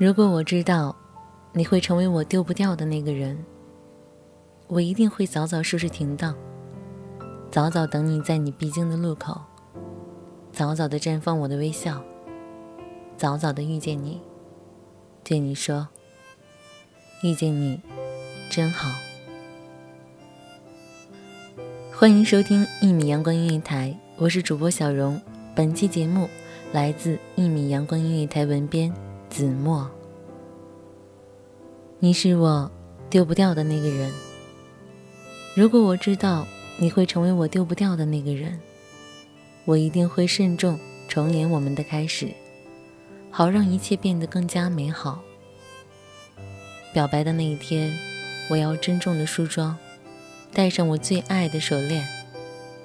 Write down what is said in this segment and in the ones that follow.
如果我知道你会成为我丢不掉的那个人，我一定会早早收拾停当，早早等你在你必经的路口，早早的绽放我的微笑，早早的遇见你，对你说：“遇见你真好。”欢迎收听一米阳光音乐台，我是主播小荣。本期节目来自一米阳光音乐台文编。子墨，你是我丢不掉的那个人。如果我知道你会成为我丢不掉的那个人，我一定会慎重重演我们的开始，好让一切变得更加美好。表白的那一天，我要郑重的梳妆，戴上我最爱的手链，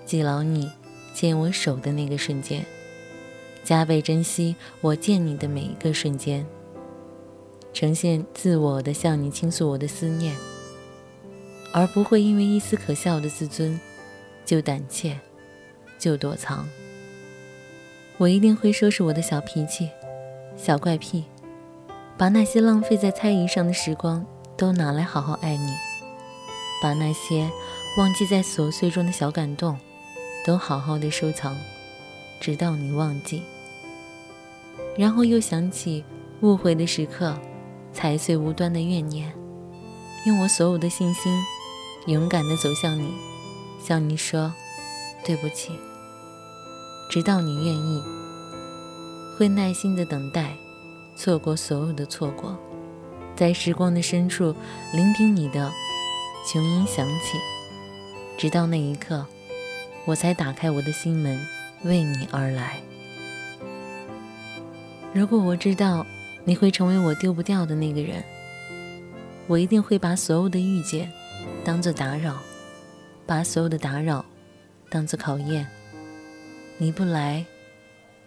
记牢你牵我手的那个瞬间。加倍珍惜我见你的每一个瞬间，呈现自我的向你倾诉我的思念，而不会因为一丝可笑的自尊就胆怯，就躲藏。我一定会收拾我的小脾气、小怪癖，把那些浪费在猜疑上的时光都拿来好好爱你，把那些忘记在琐碎中的小感动都好好的收藏，直到你忘记。然后又想起误会的时刻，踩碎无端的怨念，用我所有的信心，勇敢地走向你，向你说对不起。直到你愿意，会耐心地等待，错过所有的错过，在时光的深处聆听你的琼音响起，直到那一刻，我才打开我的心门，为你而来。如果我知道你会成为我丢不掉的那个人，我一定会把所有的遇见当做打扰，把所有的打扰当做考验。你不来，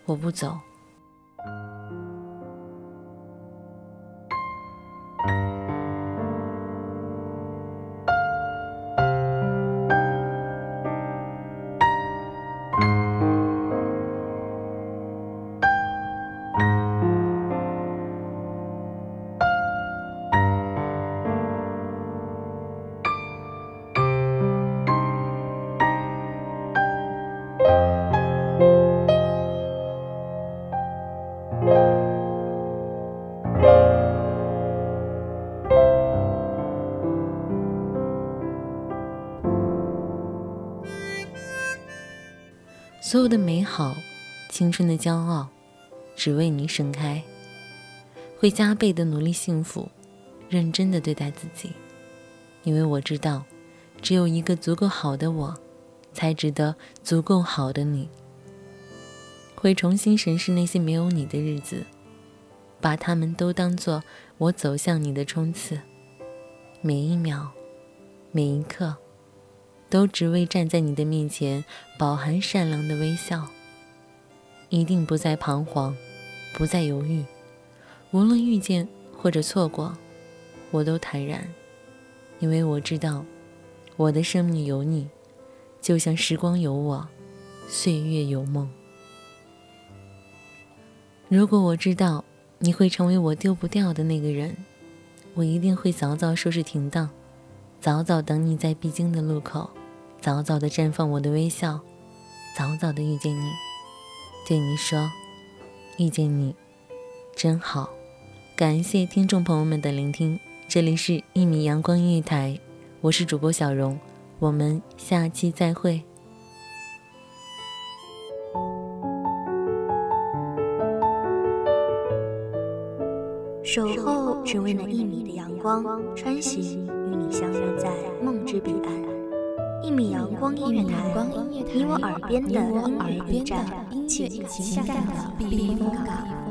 我不走。所有的美好，青春的骄傲，只为你盛开。会加倍的努力幸福，认真的对待自己，因为我知道，只有一个足够好的我，才值得足够好的你。会重新审视那些没有你的日子，把他们都当做我走向你的冲刺，每一秒，每一刻。都只为站在你的面前，饱含善良的微笑。一定不再彷徨，不再犹豫。无论遇见或者错过，我都坦然，因为我知道，我的生命有你，就像时光有我，岁月有梦。如果我知道你会成为我丢不掉的那个人，我一定会早早收拾停当，早早等你在必经的路口。早早的绽放我的微笑，早早的遇见你，对你说，遇见你真好。感谢听众朋友们的聆听，这里是一米阳光音乐台，我是主播小荣，我们下期再会。守候只为那一米的阳光，穿行与你相约在梦。之彼岸。一米阳光音乐台，你我耳边的音乐驿站，情感的避风港。